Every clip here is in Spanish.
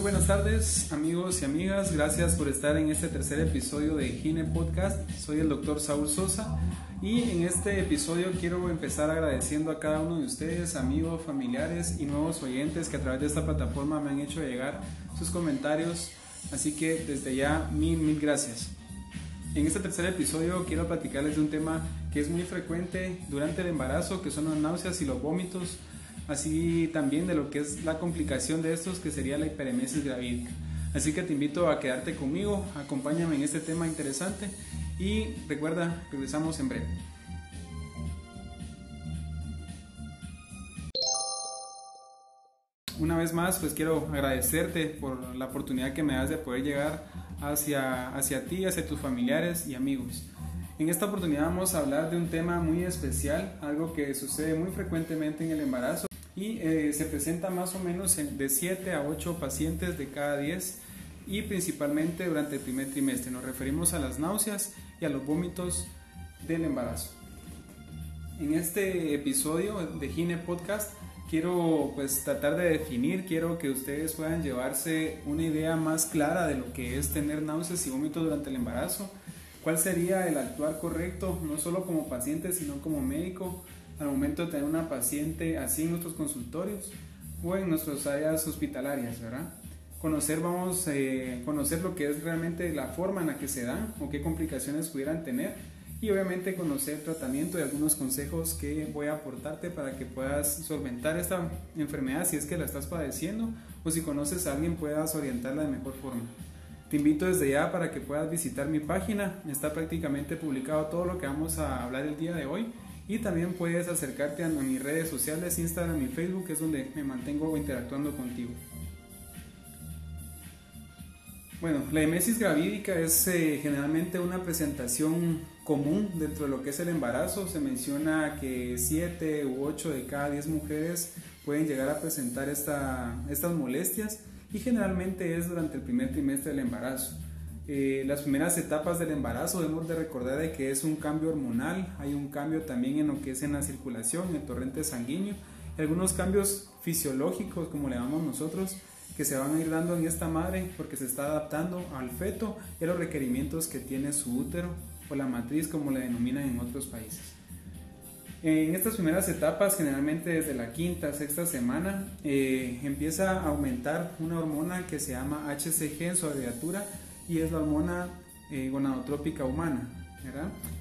Muy buenas tardes amigos y amigas, gracias por estar en este tercer episodio de Gine Podcast. Soy el doctor Saúl Sosa y en este episodio quiero empezar agradeciendo a cada uno de ustedes, amigos, familiares y nuevos oyentes que a través de esta plataforma me han hecho llegar sus comentarios. Así que desde ya mil, mil gracias. En este tercer episodio quiero platicarles de un tema que es muy frecuente durante el embarazo, que son las náuseas y los vómitos así también de lo que es la complicación de estos, que sería la hiperemesis gravídica. Así que te invito a quedarte conmigo, acompáñame en este tema interesante y recuerda, regresamos en breve. Una vez más, pues quiero agradecerte por la oportunidad que me das de poder llegar hacia, hacia ti, hacia tus familiares y amigos. En esta oportunidad vamos a hablar de un tema muy especial, algo que sucede muy frecuentemente en el embarazo y eh, se presenta más o menos de 7 a 8 pacientes de cada 10 y principalmente durante el primer trimestre. Nos referimos a las náuseas y a los vómitos del embarazo. En este episodio de Gine Podcast quiero pues tratar de definir, quiero que ustedes puedan llevarse una idea más clara de lo que es tener náuseas y vómitos durante el embarazo. ¿Cuál sería el actuar correcto, no solo como paciente, sino como médico? Al momento de tener una paciente así en nuestros consultorios o en nuestras áreas hospitalarias, ¿verdad? Conocer, vamos, eh, conocer lo que es realmente la forma en la que se dan o qué complicaciones pudieran tener y obviamente conocer tratamiento y algunos consejos que voy a aportarte para que puedas solventar esta enfermedad si es que la estás padeciendo o si conoces a alguien puedas orientarla de mejor forma. Te invito desde ya para que puedas visitar mi página, está prácticamente publicado todo lo que vamos a hablar el día de hoy y también puedes acercarte a mis redes sociales, Instagram y Facebook, que es donde me mantengo interactuando contigo. Bueno, la emesis gravídica es eh, generalmente una presentación común dentro de lo que es el embarazo. Se menciona que 7 u 8 de cada 10 mujeres pueden llegar a presentar esta, estas molestias y generalmente es durante el primer trimestre del embarazo. Eh, las primeras etapas del embarazo debemos de recordar de que es un cambio hormonal, hay un cambio también en lo que es en la circulación, en el torrente sanguíneo, y algunos cambios fisiológicos, como le llamamos nosotros, que se van a ir dando en esta madre porque se está adaptando al feto y a los requerimientos que tiene su útero o la matriz, como le denominan en otros países. En estas primeras etapas, generalmente desde la quinta, sexta semana, eh, empieza a aumentar una hormona que se llama HCG en su abreviatura, y es la hormona eh, gonadotrópica humana.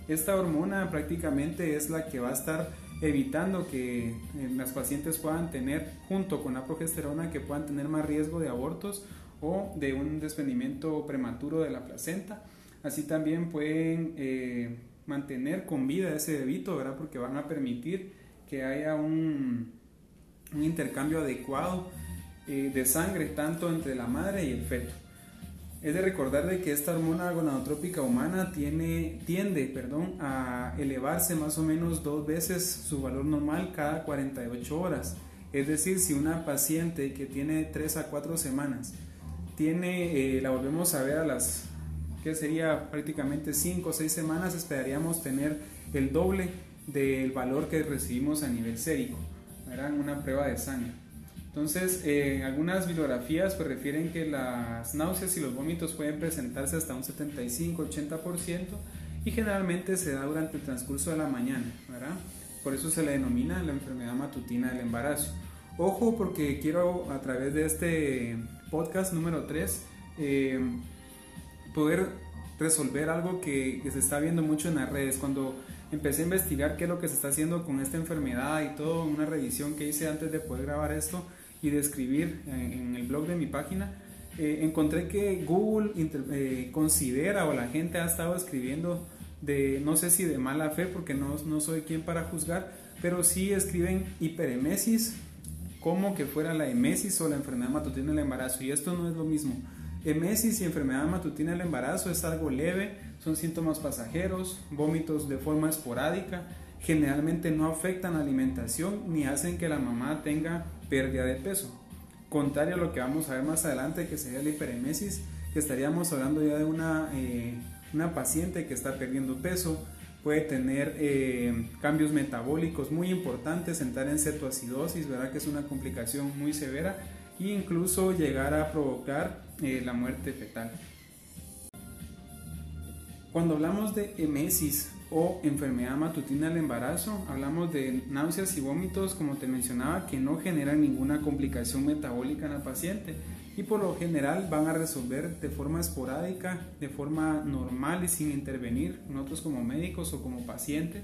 Esta hormona prácticamente es la que va a estar evitando que eh, las pacientes puedan tener, junto con la progesterona, que puedan tener más riesgo de abortos o de un desprendimiento prematuro de la placenta. Así también pueden eh, mantener con vida ese bebito, ¿verdad? porque van a permitir que haya un, un intercambio adecuado de sangre tanto entre la madre y el feto. Es de recordar de que esta hormona gonadotrópica humana tiene, tiende perdón, a elevarse más o menos dos veces su valor normal cada 48 horas. Es decir, si una paciente que tiene 3 a 4 semanas tiene, eh, la volvemos a ver a las, que sería prácticamente 5 o 6 semanas, esperaríamos tener el doble del valor que recibimos a nivel sérico, ¿verdad? una prueba de sangre. Entonces, eh, algunas bibliografías pues, refieren que las náuseas y los vómitos pueden presentarse hasta un 75-80% y generalmente se da durante el transcurso de la mañana, ¿verdad? Por eso se le denomina la enfermedad matutina del embarazo. Ojo porque quiero a través de este podcast número 3 eh, poder resolver algo que, que, se está viendo mucho en las redes. Cuando empecé a investigar qué es lo que se está haciendo con esta enfermedad y todo, una revisión que hice antes de poder grabar esto, y de escribir en, el blog de mi página, eh, encontré que Google eh, considera o la gente ha estado escribiendo de, no sé si de mala fe, porque no, no soy quien para juzgar, pero sí escriben hiperemesis como que fuera la emesis o la enfermedad matutina del embarazo. Y esto no es lo mismo. Emesis y enfermedad matutina del embarazo es algo leve, son síntomas pasajeros, vómitos de forma esporádica, generalmente no afectan la alimentación ni hacen que la mamá tenga pérdida de peso. Contrario a lo que vamos a ver más adelante, que sería la hiperemesis, que estaríamos hablando ya de una, eh, una paciente que está perdiendo peso, puede tener eh, cambios metabólicos muy importantes, entrar en cetoacidosis, ¿verdad? que es una complicación muy severa e incluso llegar a provocar eh, la muerte fetal. Cuando hablamos de emesis o enfermedad matutina del embarazo, hablamos de náuseas y vómitos, como te mencionaba, que no generan ninguna complicación metabólica en la paciente y por lo general van a resolver de forma esporádica, de forma normal y sin intervenir nosotros como médicos o como paciente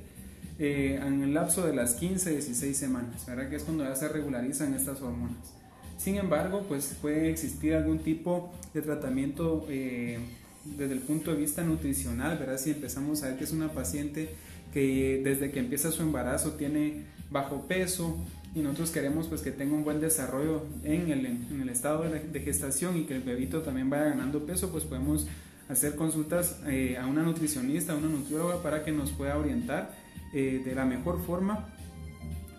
eh, en el lapso de las 15 16 semanas, ¿verdad? que es cuando ya se regularizan estas hormonas. Sin embargo, pues puede existir algún tipo de tratamiento eh, desde el punto de vista nutricional, ¿verdad? Si empezamos a ver que es una paciente que desde que empieza su embarazo tiene bajo peso y nosotros queremos pues que tenga un buen desarrollo en el, en el estado de, gestación y que el bebito también vaya ganando peso, pues podemos hacer consultas eh, a una nutricionista, a una nutrióloga para que nos pueda orientar eh, de la mejor forma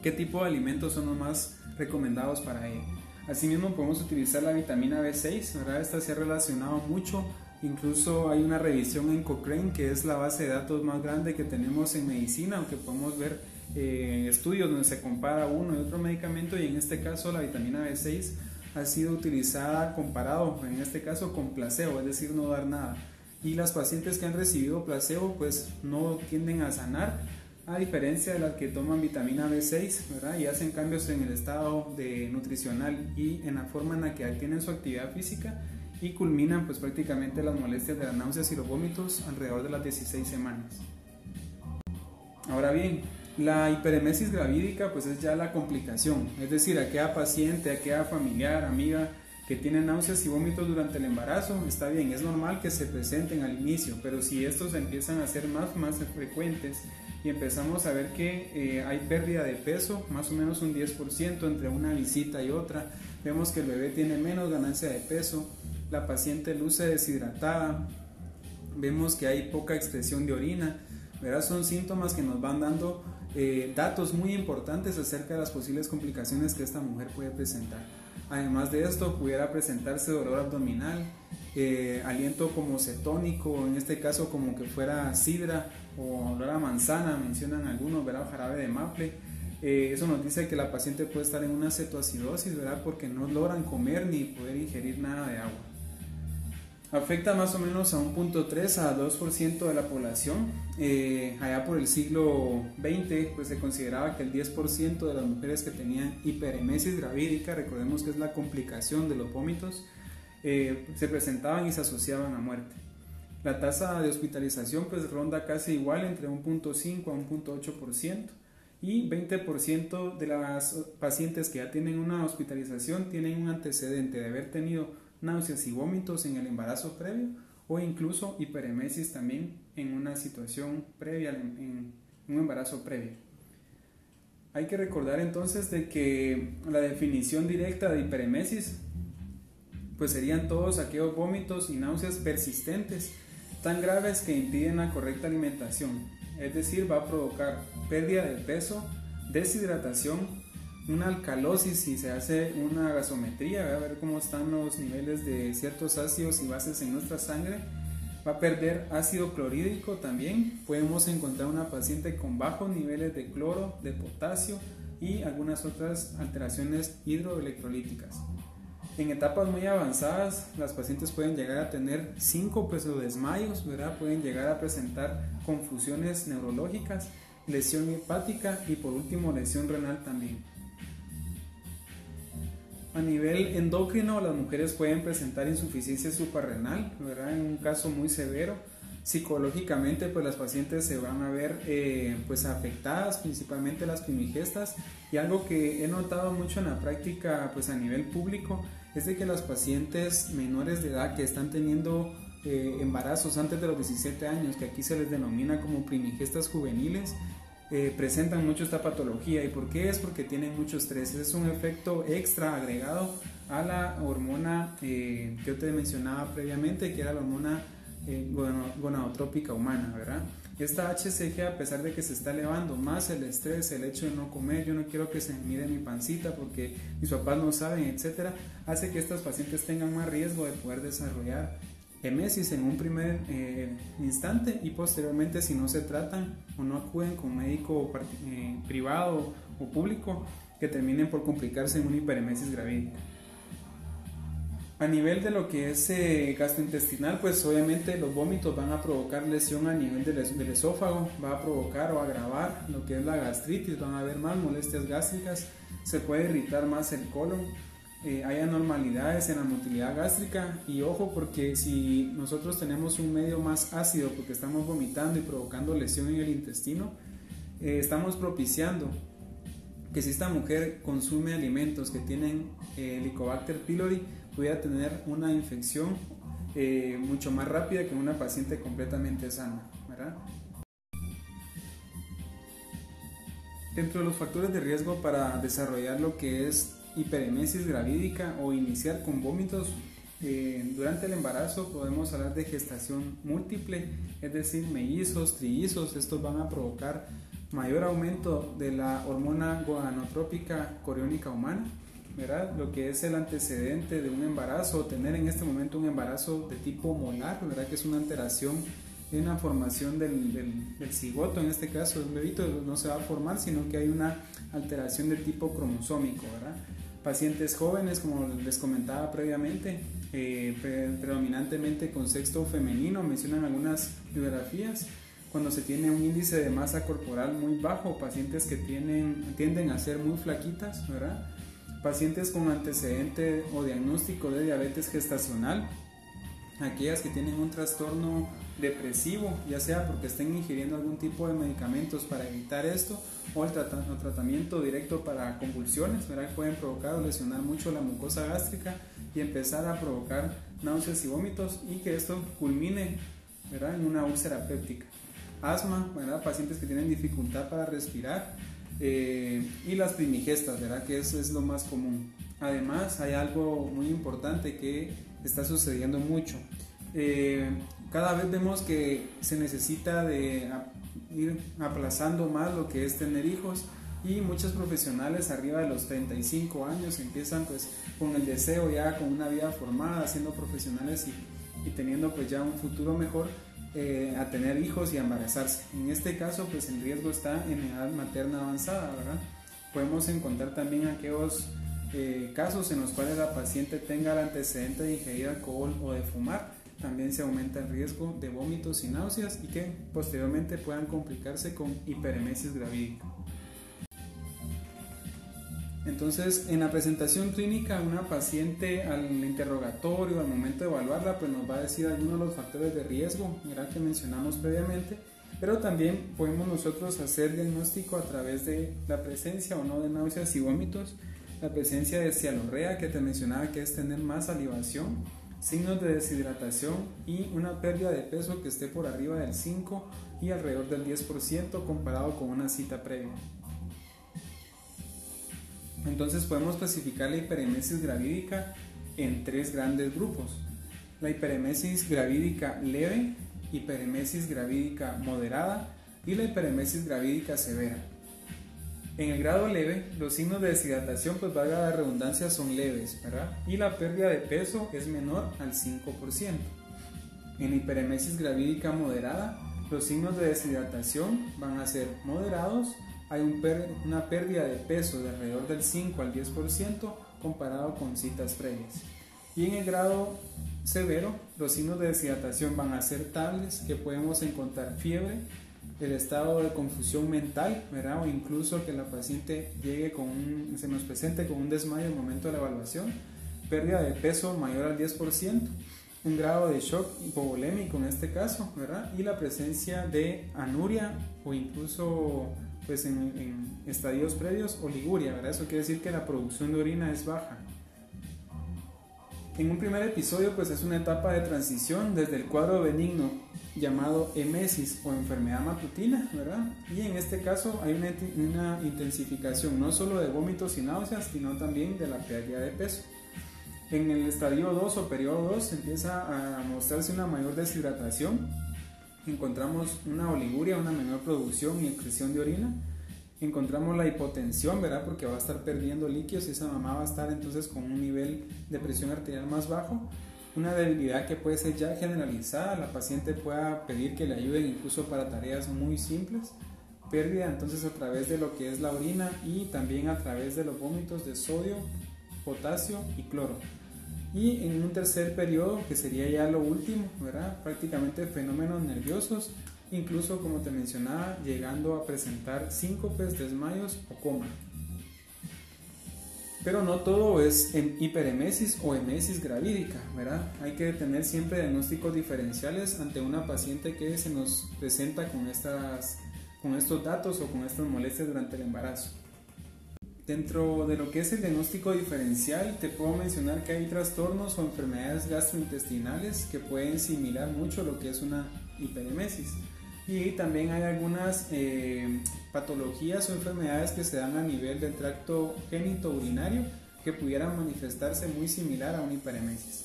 qué tipo de alimentos son los más recomendados para ella. Asimismo podemos utilizar la vitamina B6, ¿verdad? Esta se ha relacionado mucho Incluso hay una revisión en Cochrane, que es la base de datos más grande que tenemos en medicina, aunque podemos ver eh, estudios donde se compara uno y otro medicamento y en este caso la vitamina B6 ha sido utilizada comparado, en este caso con placebo, es decir, no dar nada. Y las pacientes que han recibido placebo pues no tienden a sanar, a diferencia de las que toman vitamina B6 ¿verdad? y hacen cambios en el estado de nutricional y en la forma en la que tienen su actividad física y culminan pues prácticamente las molestias de las náuseas y los vómitos alrededor de las 16 semanas. Ahora bien, la hiperemesis gravídica pues es ya la complicación, es decir, aquella paciente, aquella familiar, amiga que tiene náuseas y vómitos durante el embarazo, está bien, es normal que se presenten al inicio, pero si estos empiezan a ser más, más frecuentes y empezamos a ver que eh, hay pérdida de peso, más o menos un 10% entre una visita y otra, vemos que el bebé tiene menos ganancia de peso, la paciente luce deshidratada, vemos que hay poca expresión de orina, ¿verdad? son síntomas que nos van dando eh, datos muy importantes acerca de las posibles complicaciones que esta mujer puede presentar. Además de esto, pudiera presentarse dolor abdominal, eh, aliento como cetónico, en este caso como que fuera sidra o olor a manzana, mencionan algunos, ¿verdad? jarabe de maple. Eh, eso nos dice que la paciente puede estar en una cetoacidosis, ¿verdad? Porque no logran comer ni poder ingerir nada de agua afecta más o menos a un punto 3 a 2% de la población. Eh, allá por el siglo XX pues se consideraba que el 10% de las mujeres que tenían hiperemesis gravídica, recordemos que es la complicación de los vómitos, eh, se presentaban y se asociaban a muerte. La tasa de hospitalización pues ronda casi igual entre un punto 5 a un punto 8% y 20% de las pacientes que ya tienen una hospitalización tienen un antecedente de haber tenido náuseas y vómitos en el embarazo previo o incluso hiperemesis también en una situación previa, en, un embarazo previo. Hay que recordar entonces de que la definición directa de hiperemesis pues serían todos aquellos vómitos y náuseas persistentes tan graves que impiden la correcta alimentación, es decir, va a provocar pérdida de peso, deshidratación, una alcalosis si se hace una gasometría, a ver cómo están los niveles de ciertos ácidos y bases en nuestra sangre. Va a perder ácido clorhídrico también. Podemos encontrar una paciente con bajos niveles de cloro, de potasio y algunas otras alteraciones hidroelectrolíticas. En etapas muy avanzadas, las pacientes pueden llegar a tener síncopes o desmayos, pueden llegar a presentar confusiones neurológicas, lesión hepática y por último lesión renal también. A nivel endocrino, las mujeres pueden presentar insuficiencia suprarrenal, ¿verdad? En un caso muy severo. Psicológicamente, pues las pacientes se van a ver eh, pues afectadas, principalmente las primigestas. Y algo que he notado mucho en la práctica, pues a nivel público, es de que las pacientes menores de edad que están teniendo eh, embarazos antes de los 17 años, que aquí se les denomina como primigestas juveniles, eh, presentan mucho esta patología. ¿Y por qué es? Porque tienen mucho estrés. Es un efecto extra agregado a la hormona eh, que yo te mencionaba previamente, que era la hormona eh, gonadotrópica humana, ¿verdad? Esta HCG, a pesar de que se está elevando más el estrés, el hecho de no comer, yo no quiero que se mire mi pancita porque mis papás no saben, etcétera, hace que estas pacientes tengan más riesgo de poder desarrollar emesis en un primer eh, instante y posteriormente si no se tratan o no acuden con médico eh, privado o público que terminen por complicarse en una hiperemesis gravídica. A nivel de lo que es eh, gastrointestinal, pues obviamente los vómitos van a provocar lesión a nivel del, del, esófago, va a provocar o agravar lo que es la gastritis, van a haber más molestias gástricas, se puede irritar más el colon, eh, hay anormalidades en la motilidad gástrica y ojo porque si nosotros tenemos un medio más ácido porque estamos vomitando y provocando lesión en el intestino, eh, estamos propiciando que si esta mujer consume alimentos que tienen eh, Helicobacter pylori, pudiera tener una infección eh, mucho más rápida que una paciente completamente sana. Dentro de los factores de riesgo para desarrollar lo que es hiperemesis gravídica o iniciar con vómitos, eh, durante el embarazo podemos hablar de gestación múltiple, es decir, mellizos, trillizos, estos van a provocar mayor aumento de la hormona gonadotrópica coriónica humana, ¿verdad? Lo que es el antecedente de un embarazo, tener en este momento un embarazo de tipo molar, ¿verdad? Que es una alteración en la formación del, del, cigoto, en este caso el bebito no se va a formar, sino que hay una alteración de tipo cromosómico, ¿verdad? Pacientes jóvenes, como les comentaba previamente, eh, predominantemente con sexto femenino, mencionan algunas biografías, cuando se tiene un índice de masa corporal muy bajo, pacientes que tienen, tienden a ser muy flaquitas, ¿verdad? Pacientes con antecedente o diagnóstico de diabetes gestacional, aquellas que tienen un trastorno depresivo, ya sea porque estén ingiriendo algún tipo de medicamentos para evitar esto o el, tratamiento directo para convulsiones, ¿verdad? pueden provocar o lesionar mucho la mucosa gástrica y empezar a provocar náuseas y vómitos y que esto culmine ¿verdad? en una úlcera péptica asma, pacientes que tienen dificultad para respirar eh, y las primigestas, ¿verdad? que eso es lo más común. Además, hay algo muy importante que está sucediendo mucho. Eh, cada vez vemos que se necesita de ir aplazando más lo que es tener hijos y muchos profesionales arriba de los 35 años empiezan pues con el deseo ya con una vida formada, siendo profesionales y, y teniendo pues ya un futuro mejor, eh, a tener hijos y a embarazarse. En este caso, pues el riesgo está en edad materna avanzada, ¿verdad? Podemos encontrar también aquellos eh, casos en los cuales la paciente tenga el antecedente de ingerir alcohol o de fumar. También se aumenta el riesgo de vómitos y náuseas y que posteriormente puedan complicarse con hiperemesis gravídica. Entonces, en la presentación clínica, una paciente al interrogatorio, al momento de evaluarla, pues nos va a decir algunos de los factores de riesgo, que mencionamos previamente, pero también podemos nosotros hacer diagnóstico a través de la presencia o no de náuseas y vómitos, la presencia de cialorrea, que te mencionaba que es tener más salivación, signos de deshidratación y una pérdida de peso que esté por arriba del 5 y alrededor del 10% comparado con una cita previa. Entonces podemos clasificar la hiperemesis gravídica en tres grandes grupos. La hiperemesis gravídica leve, hiperemesis gravídica moderada y la hiperemesis gravídica severa. En el grado leve, los signos de deshidratación, pues valga la redundancia, son leves, ¿verdad? Y la pérdida de peso es menor al 5%. En hiperemesis gravídica moderada, los signos de deshidratación van a ser moderados hay una pérdida de peso de alrededor del 5 al 10% comparado con citas previas. Y en el grado severo, los signos de deshidratación van a ser tales que podemos encontrar fiebre, el estado de confusión mental, ¿verdad? o incluso que la paciente llegue con un, se nos presente con un desmayo en el momento de la evaluación, pérdida de peso mayor al 10%, un grado de shock hipovolémico en este caso, ¿verdad? y la presencia de anuria o incluso pues en, estadios previos oliguria, ¿verdad? Eso quiere decir que la producción de orina es baja. En un primer episodio pues es una etapa de transición desde el cuadro benigno llamado emesis o enfermedad matutina, ¿verdad? Y en este caso hay una, una intensificación no solo de vómitos y náuseas, sino también de la pérdida de peso. En el estadio 2 o periodo 2 empieza a mostrarse una mayor deshidratación, encontramos una oliguria, una menor producción y excreción de orina. Encontramos la hipotensión, ¿verdad? Porque va a estar perdiendo líquidos y esa mamá va a estar entonces con un nivel de presión arterial más bajo. Una debilidad que puede ser ya generalizada, la paciente pueda pedir que le ayuden incluso para tareas muy simples. Pérdida entonces a través de lo que es la orina y también a través de los vómitos de sodio, potasio y cloro. Y en un tercer periodo, que sería ya lo último, ¿verdad? prácticamente fenómenos nerviosos, incluso como te mencionaba, llegando a presentar síncopes, desmayos o coma. Pero no todo es en hiperemesis o emesis gravídica, ¿verdad? Hay que tener siempre diagnósticos diferenciales ante una paciente que se nos presenta con, estas, con estos datos o con estas molestias durante el embarazo. Dentro de lo que es el diagnóstico diferencial, te puedo mencionar que hay trastornos o enfermedades gastrointestinales que pueden similar mucho lo que es una hiperemesis. Y también hay algunas eh, patologías o enfermedades que se dan a nivel del tracto urinario que pudieran manifestarse muy similar a una hiperemesis.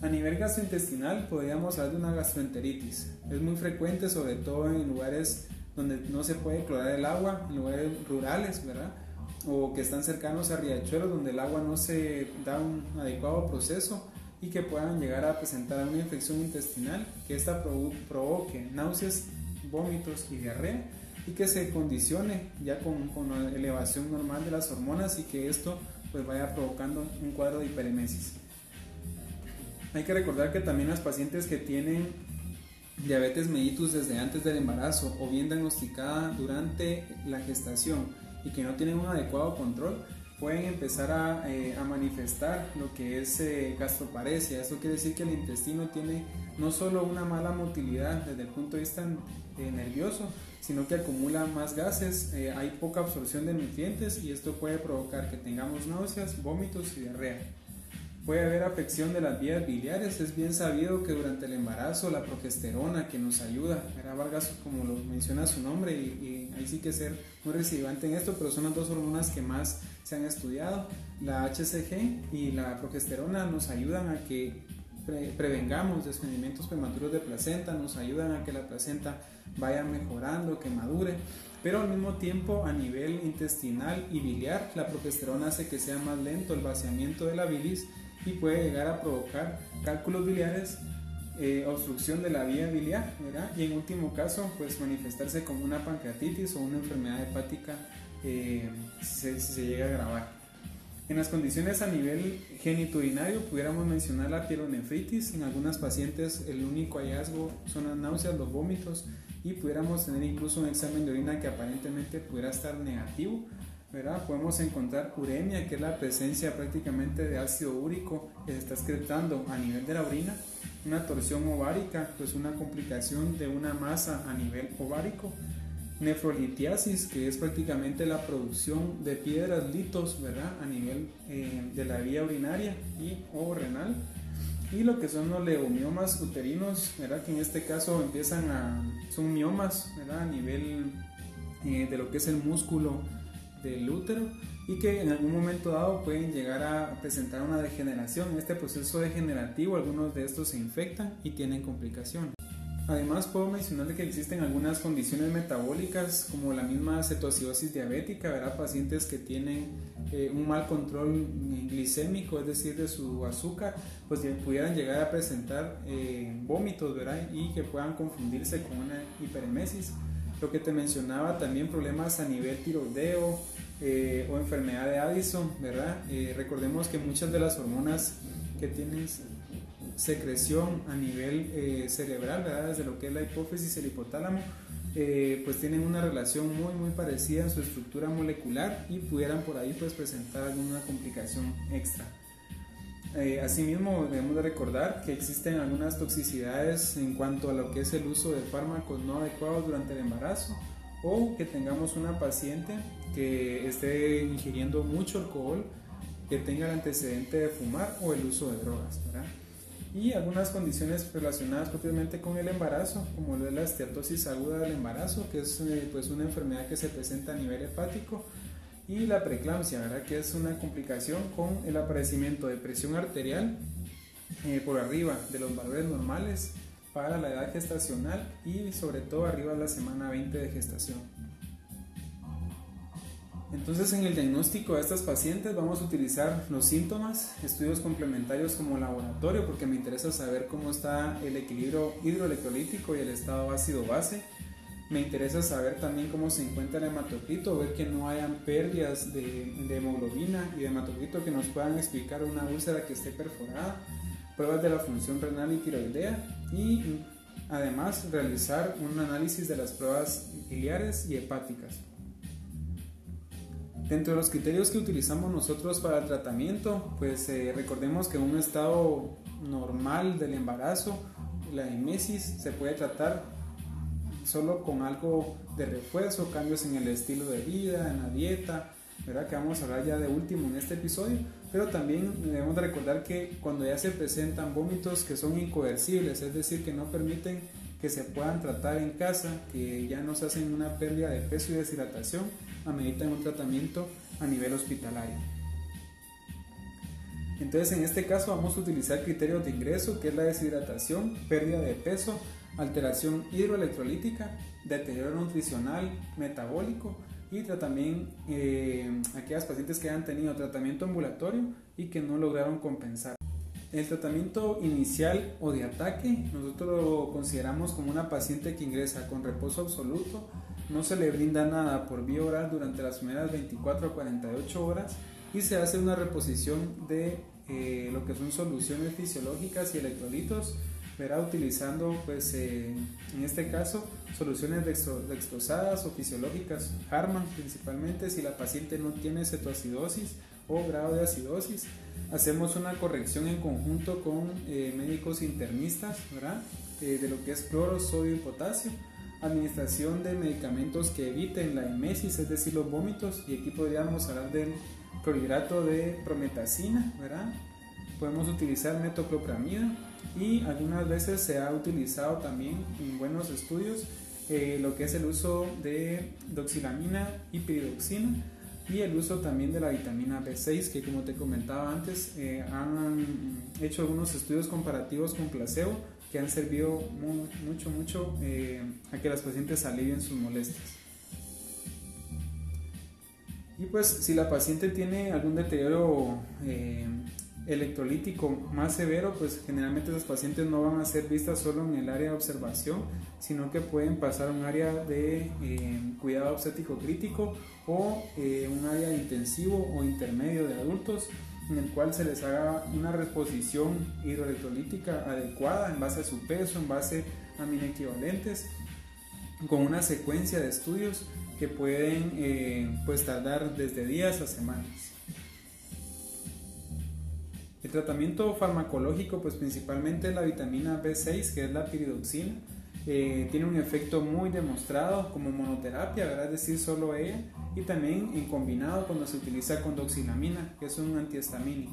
A nivel gastrointestinal podríamos hablar de una gastroenteritis. Es muy frecuente sobre todo en lugares donde no se puede clorar el agua, en lugares rurales, ¿verdad? O que están cercanos a riachuelos donde el agua no se da un adecuado proceso y que puedan llegar a presentar una infección intestinal que esta provoque náuseas vómitos y diarrea y que se condicione ya con, elevación normal de las hormonas y que esto pues vaya provocando un cuadro de hiperemesis. Hay que recordar que también las pacientes que tienen diabetes mellitus desde antes del embarazo o bien diagnosticada durante la gestación y que no tienen un adecuado control, pueden empezar a, eh, a manifestar lo que es eh, gastroparesia. Esto quiere decir que el intestino tiene no solo una mala motilidad desde el punto de vista eh, nervioso, sino que acumula más gases, hay poca absorción de nutrientes y esto puede provocar que tengamos náuseas, vómitos y diarrea. Puede haber afección de las vías biliares. Es bien sabido que durante el embarazo la progesterona que nos ayuda, era Vargas como lo menciona su nombre y, ahí sí que ser muy residente en esto, pero son las dos hormonas que más se han estudiado. La HCG y la progesterona nos ayudan a que prevengamos desprendimientos prematuros de placenta, nos ayudan a que la placenta vaya mejorando, que madure, pero al mismo tiempo a nivel intestinal y biliar, la progesterona hace que sea más lento el vaciamiento de la bilis y puede llegar a provocar cálculos biliares, eh, obstrucción de la vía biliar, y en último caso, pues manifestarse como una pancreatitis o una enfermedad hepática eh, si, se, llega a agravar. En las condiciones a nivel genitourinario pudiéramos mencionar la pielonefritis. En algunas pacientes el único hallazgo son las náuseas, los vómitos y pudiéramos tener incluso un examen de orina que aparentemente pudiera estar negativo Podemos encontrar uremia, que es la presencia prácticamente de ácido úrico que se está excretando a nivel de la orina, una torsión ovárica, pues una complicación de una masa a nivel ovárico, nefrolitiasis, que es prácticamente la producción de piedras litos, ¿verdad? A nivel eh, de la vía urinaria y o renal. Y lo que son los leomiomas uterinos, ¿verdad? Que en este caso empiezan a, son miomas, ¿verdad? A nivel eh, de lo que es el músculo del útero y que en algún momento dado pueden llegar a presentar una degeneración. En este proceso degenerativo algunos de estos se infectan y tienen complicación. Además puedo mencionar que existen algunas condiciones metabólicas como la misma cetoacidosis diabética, ¿verdad? pacientes que tienen eh, un mal control glicémico, es decir, de su azúcar, pues pudieran llegar a presentar eh, vómitos ¿verdad? y que puedan confundirse con una hiperemesis. Lo que te mencionaba también problemas a nivel tiroideo eh, o enfermedad de Addison, ¿verdad? Recordemos que muchas de las hormonas que tienen secreción a nivel eh, cerebral, ¿verdad? Desde lo que es la hipófisis el hipotálamo, pues tienen una relación muy muy parecida en su estructura molecular y pudieran por ahí pues presentar alguna complicación extra. Eh, asimismo, debemos de recordar que existen algunas toxicidades en cuanto a lo que es el uso de fármacos no adecuados durante el embarazo o que tengamos una paciente que esté ingiriendo mucho alcohol, que tenga el antecedente de fumar o el uso de drogas. Y algunas condiciones relacionadas propiamente con el embarazo, como lo de la esteatosis aguda del embarazo, que es eh, pues una enfermedad que se presenta a nivel hepático y la preeclampsia, que es una complicación con el aparecimiento de presión arterial eh, por arriba de los valores normales para la edad gestacional y sobre todo arriba de la semana 20 de gestación. Entonces en el diagnóstico de estas pacientes vamos a utilizar los síntomas, estudios complementarios como laboratorio porque me interesa saber cómo está el equilibrio hidroelectrolítico y el estado ácido-base Me interesa saber también cómo se encuentra el hematocrito, ver que no hayan pérdidas de, de hemoglobina y de hematocrito que nos puedan explicar una úlcera que esté perforada, pruebas de la función renal y tiroidea y además realizar un análisis de las pruebas biliares y hepáticas. Dentro de los criterios que utilizamos nosotros para el tratamiento, pues eh, recordemos que un estado normal del embarazo, la emesis se puede tratar solo con algo de refuerzo, cambios en el estilo de vida, en la dieta, ¿verdad? que vamos a hablar ya de último en este episodio, pero también debemos de recordar que cuando ya se presentan vómitos que son incoercibles, es decir, que no permiten que se puedan tratar en casa, que ya nos hacen una pérdida de peso y deshidratación, ameritan un tratamiento a nivel hospitalario. Entonces en este caso vamos a utilizar criterios de ingreso, que es la deshidratación, pérdida de peso, alteración hidroelectrolítica, deterioro nutricional, metabólico y también eh, aquellas pacientes que han tenido tratamiento ambulatorio y que no lograron compensar. El tratamiento inicial o de ataque nosotros lo consideramos como una paciente que ingresa con reposo absoluto, no se le brinda nada por vía oral durante las primeras 24 a 48 horas y se hace una reposición de eh, lo que son soluciones fisiológicas y electrolitos verá utilizando pues eh, en este caso soluciones dextrosadas o fisiológicas Harman principalmente si la paciente no tiene cetoacidosis grado de acidosis. Hacemos una corrección en conjunto con eh, médicos internistas ¿verdad? Eh, de lo que es cloro, sodio y potasio. Administración de medicamentos que eviten la emesis es decir los vómitos. Y aquí podríamos hablar del clorhidrato de prometacina ¿verdad? podemos utilizar metoclopramida. Y algunas veces se ha utilizado también en buenos estudios eh, lo que es el uso de doxilamina y piridoxina y el uso también de la vitamina B6 que como te comentaba antes eh, han hecho algunos estudios comparativos con placebo que han servido mucho mucho eh, a que las pacientes alivien sus molestias. Y pues si la paciente tiene algún deterioro electrolítico más severo, pues generalmente los pacientes no van a ser vistas solo en el área de observación, sino que pueden pasar a un área de eh, cuidado obstétrico crítico o eh, un área intensivo o intermedio de adultos en el cual se les haga una reposición hidroelectrolítica adecuada en base a su peso, en base a equivalentes, con una secuencia de estudios que pueden eh, pues tardar desde días a semanas. El tratamiento farmacológico, pues principalmente la vitamina B6, que es la piridoxina, eh, tiene un efecto muy demostrado como monoterapia, ¿verdad? es decir, solo ella, y también en combinado cuando se utiliza con doxilamina, que es un antihistamínico.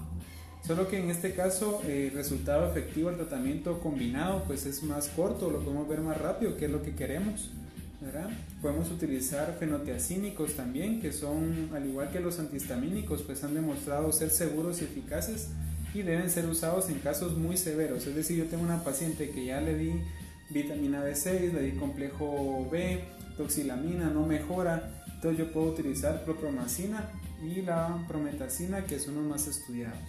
Solo que en este caso el resultado efectivo del tratamiento combinado pues es más corto, lo podemos ver más rápido, que es lo que queremos. ¿verdad? Podemos utilizar fenotiacínicos también, que son, al igual que los antihistamínicos, pues han demostrado ser seguros y eficaces y deben ser usados en casos muy severos. Es decir, yo tengo una paciente que ya le di vitamina B6, le di complejo B, toxilamina, no mejora, entonces yo puedo utilizar propromacina y la prometacina, que son los más estudiados.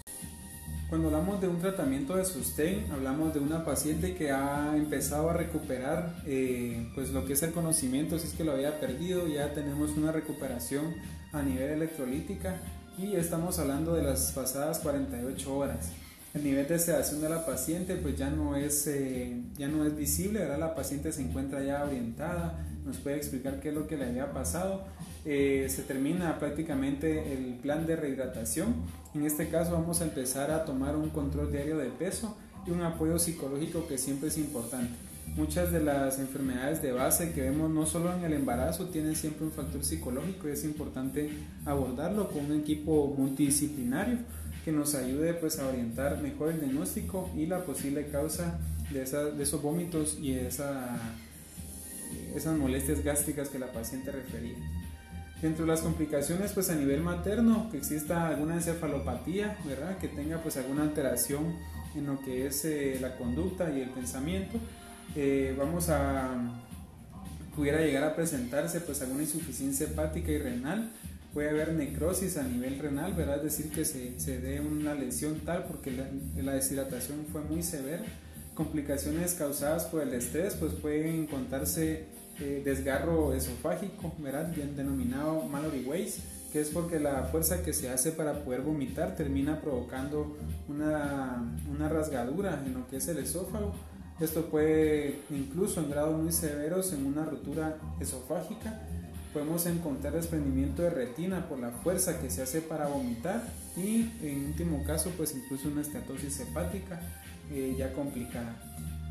Cuando hablamos de un tratamiento de sostén, hablamos de una paciente que ha empezado a recuperar eh, pues lo que es el conocimiento, si es que lo había perdido, ya tenemos una recuperación a nivel electrolítica y estamos hablando de las pasadas 48 horas. El nivel de sedación de la paciente pues ya no es, eh, ya no es visible, ahora la paciente se encuentra ya orientada, nos puede explicar qué es lo que le había pasado. Eh, se termina prácticamente el plan de rehidratación. En este caso vamos a empezar a tomar un control diario de peso y un apoyo psicológico que siempre es importante. Muchas de las enfermedades de base que vemos no solo en el embarazo tienen siempre un factor psicológico y es importante abordarlo con un equipo multidisciplinario que nos ayude pues a orientar mejor el diagnóstico y la posible causa de, de esos vómitos y esa, esas molestias gástricas que la paciente refería. Dentro de las complicaciones, pues a nivel materno, que exista alguna encefalopatía, ¿verdad? Que tenga pues alguna alteración en lo que es eh, la conducta y el pensamiento eh, vamos a pudiera llegar a presentarse pues alguna insuficiencia hepática y renal puede haber necrosis a nivel renal verdad es decir que se, se dé una lesión tal porque la, la, deshidratación fue muy severa complicaciones causadas por el estrés pues pueden encontrarse eh, desgarro esofágico, ¿verdad? Bien denominado Mallory Weiss, que es porque la fuerza que se hace para poder vomitar termina provocando una, una rasgadura en lo que es el esófago. Esto puede incluso en grados muy severos en una rotura esofágica podemos encontrar desprendimiento de retina por la fuerza que se hace para vomitar y en último caso pues incluso una estatosis hepática eh, ya complicada.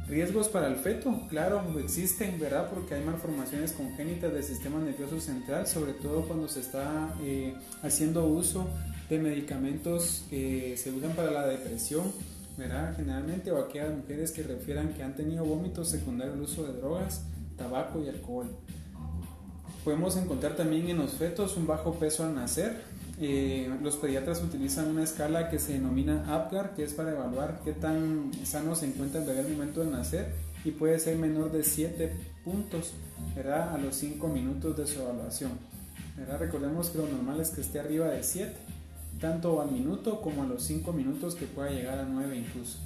Riesgos para el feto, claro, existen, ¿verdad? Porque hay malformaciones congénitas del sistema nervioso central, sobre todo cuando se está eh, haciendo uso de medicamentos que se usan para la depresión, ¿verdad? Generalmente, o aquellas mujeres que refieran que han tenido vómitos secundarios al uso de drogas, tabaco y alcohol. Podemos encontrar también en los fetos un bajo peso al nacer. Eh, los pediatras utilizan una escala que se denomina APGAR, que es para evaluar qué tan sano se encuentra el bebé al momento de nacer y puede ser menor de 7 puntos ¿verdad? a los 5 minutos de su evaluación. ¿verdad? Recordemos que lo normal es que esté arriba de 7, tanto al minuto como a los 5 minutos que pueda llegar a 9 incluso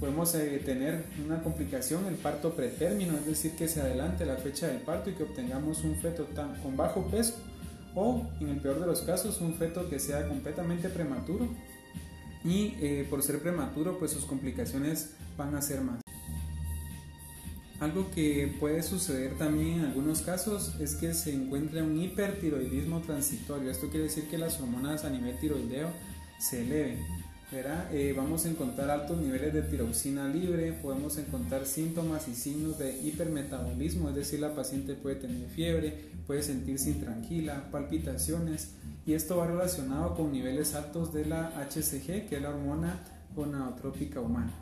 podemos eh, tener una complicación, el parto pretérmino, es decir, que se adelante la fecha del parto y que obtengamos un feto con bajo peso o, en el peor de los casos, un feto que sea completamente prematuro y eh, por ser prematuro, pues sus complicaciones van a ser más. Algo que puede suceder también en algunos casos es que se encuentre un hipertiroidismo transitorio. Esto quiere decir que las hormonas a nivel tiroideo se eleven. Eh, vamos a encontrar altos niveles de tiroxina libre, podemos encontrar síntomas y signos de hipermetabolismo, es decir, la paciente puede tener fiebre, puede sentirse intranquila, palpitaciones, y esto va relacionado con niveles altos de la HCG, que es la hormona gonadotrópica humana.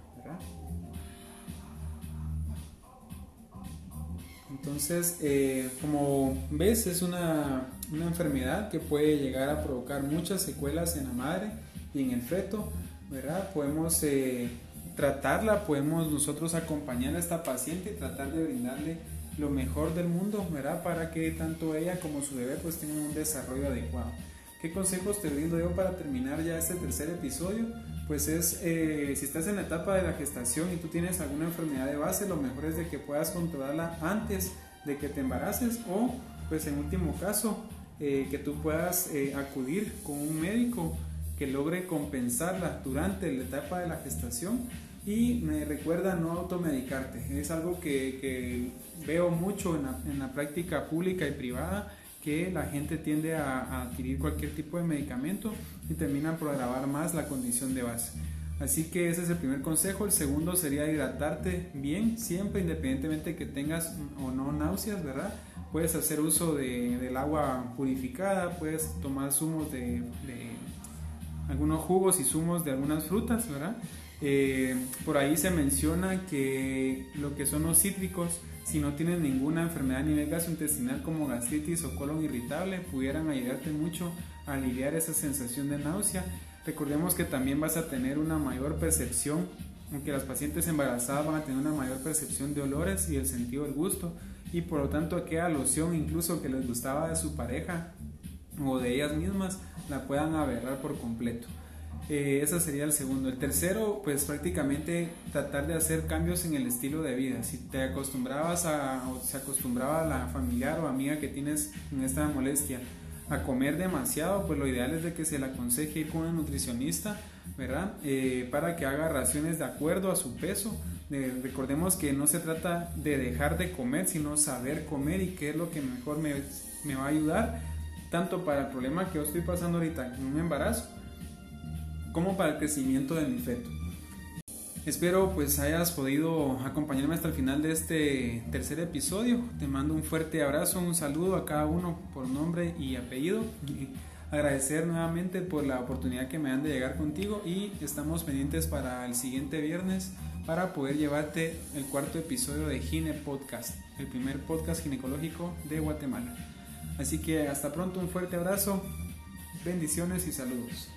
Entonces, eh, como ves, es una, una enfermedad que puede llegar a provocar muchas secuelas en la madre y en el feto, ¿verdad? Podemos eh, tratarla, podemos nosotros acompañar a esta paciente y tratar de brindarle lo mejor del mundo, ¿verdad? Para que tanto ella como su bebé pues tengan un desarrollo adecuado. ¿Qué consejos te brindo yo para terminar ya este tercer episodio? Pues es, eh, si estás en la etapa de la gestación y tú tienes alguna enfermedad de base, lo mejor es de que puedas controlarla antes de que te embaraces o, pues en último caso, eh, que tú puedas acudir con un médico que logre compensarla durante la etapa de la gestación y me recuerda no automedicarte. Es algo que, veo mucho en la, práctica pública y privada que la gente tiende a, adquirir cualquier tipo de medicamento y terminan por agravar más la condición de base. Así que ese es el primer consejo. El segundo sería hidratarte bien, siempre independientemente que tengas o no náuseas, ¿verdad? Puedes hacer uso de, del agua purificada, puedes tomar zumos de algunos jugos y zumos de algunas frutas, ¿verdad? Eh, por ahí se menciona que lo que son los cítricos, si no tienen ninguna enfermedad a nivel gastrointestinal como gastritis o colon irritable, pudieran ayudarte mucho aliviar esa sensación de náusea. Recordemos que también vas a tener una mayor percepción, aunque las pacientes embarazadas van a tener una mayor percepción de olores y el sentido del gusto, y por lo tanto aquella loción incluso que les gustaba de su pareja o de ellas mismas la puedan aberrar por completo. Eh, ese sería el segundo. El tercero, pues prácticamente tratar de hacer cambios en el estilo de vida. Si te acostumbrabas a, o se acostumbraba la familiar o amiga que tienes en esta molestia a comer demasiado, pues lo ideal es de que se le aconseje ir con un nutricionista, ¿verdad? Eh, para que haga raciones de acuerdo a su peso. recordemos que no se trata de dejar de comer, sino saber comer y qué es lo que mejor me, me va a ayudar tanto para el problema que yo estoy pasando ahorita en un embarazo, como para el crecimiento de mi feto. Espero pues hayas podido acompañarme hasta el final de este tercer episodio. Te mando un fuerte abrazo, un saludo a cada uno por nombre y apellido. Agradecer nuevamente por la oportunidad que me dan de llegar contigo y estamos pendientes para el siguiente viernes para poder llevarte el cuarto episodio de Gine Podcast, el primer podcast ginecológico de Guatemala. Así que hasta pronto, un fuerte abrazo, bendiciones y saludos.